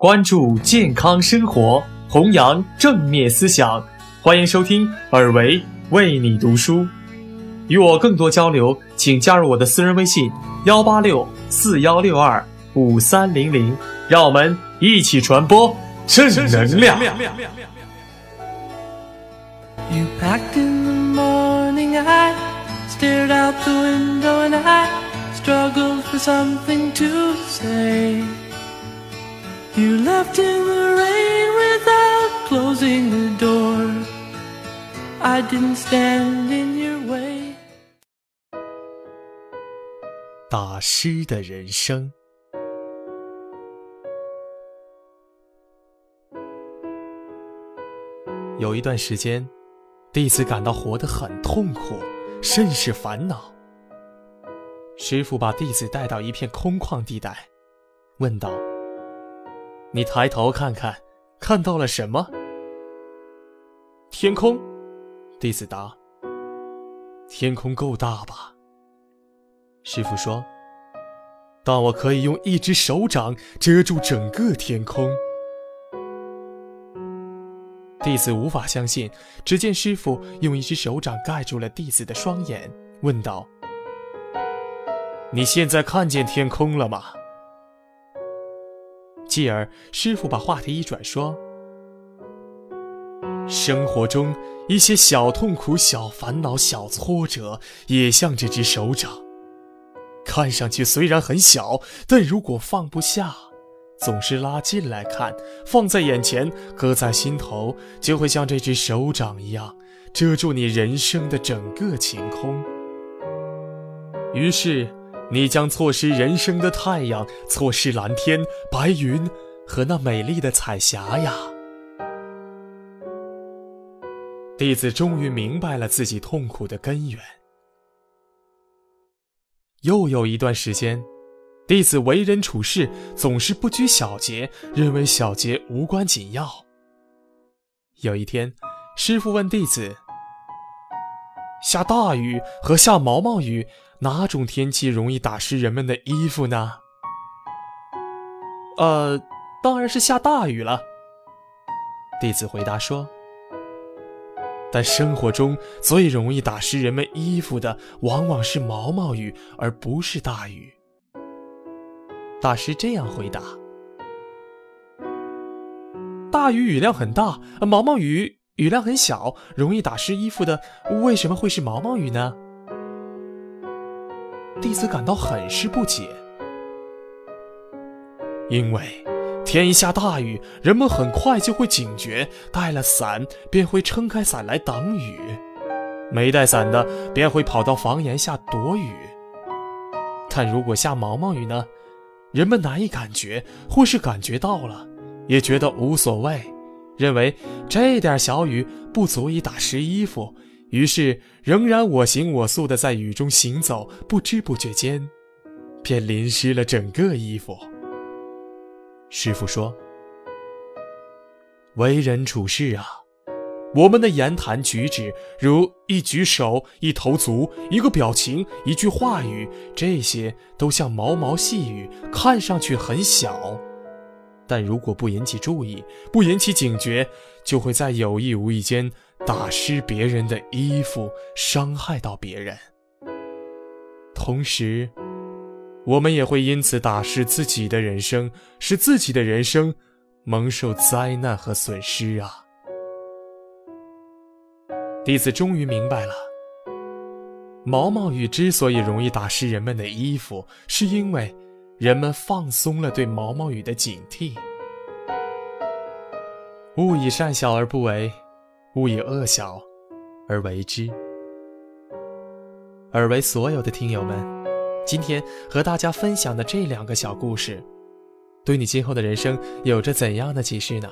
关注健康生活，弘扬正面思想。欢迎收听尔维为你读书。与我更多交流，请加入我的私人微信：幺八六四幺六二五三零零。让我们一起传播正能量。You packed in the morning, I stared out the window and I struggled for something to say. You left in the rain without closing the door. I didn't stand in your way. 打湿的人生。有一段时间，弟子感到活得很痛苦，甚是烦恼。师傅把弟子带到一片空旷地带，问道：“你抬头看看，看到了什么？”天空，弟子答：“天空够大吧？”师傅说：“但我可以用一只手掌遮住整个天空。”弟子无法相信，只见师傅用一只手掌盖住了弟子的双眼，问道：“你现在看见天空了吗？”继而，师傅把话题一转，说：“生活中一些小痛苦、小烦恼、小挫折，也像这只手掌。”看上去虽然很小，但如果放不下，总是拉近来看，放在眼前，搁在心头，就会像这只手掌一样，遮住你人生的整个晴空。于是，你将错失人生的太阳，错失蓝天、白云和那美丽的彩霞呀！弟子终于明白了自己痛苦的根源。又有一段时间，弟子为人处事总是不拘小节，认为小节无关紧要。有一天，师傅问弟子：“下大雨和下毛毛雨，哪种天气容易打湿人们的衣服呢？”“呃，当然是下大雨了。”弟子回答说。但生活中最容易打湿人们衣服的，往往是毛毛雨，而不是大雨。大师这样回答：“大雨雨量很大，毛毛雨雨量很小，容易打湿衣服的，为什么会是毛毛雨呢？”弟子感到很是不解，因为。天一下大雨，人们很快就会警觉，带了伞便会撑开伞来挡雨，没带伞的便会跑到房檐下躲雨。但如果下毛毛雨呢？人们难以感觉，或是感觉到了，也觉得无所谓，认为这点小雨不足以打湿衣服，于是仍然我行我素的在雨中行走，不知不觉间，便淋湿了整个衣服。师傅说：“为人处事啊，我们的言谈举止，如一举手、一投足、一个表情、一句话语，这些都像毛毛细雨，看上去很小，但如果不引起注意，不引起警觉，就会在有意无意间打湿别人的衣服，伤害到别人。同时，我们也会因此打湿自己的人生，使自己的人生蒙受灾难和损失啊！弟子终于明白了，毛毛雨之所以容易打湿人们的衣服，是因为人们放松了对毛毛雨的警惕。勿以善小而不为，勿以恶小而为之。而为所有的听友们。今天和大家分享的这两个小故事，对你今后的人生有着怎样的启示呢？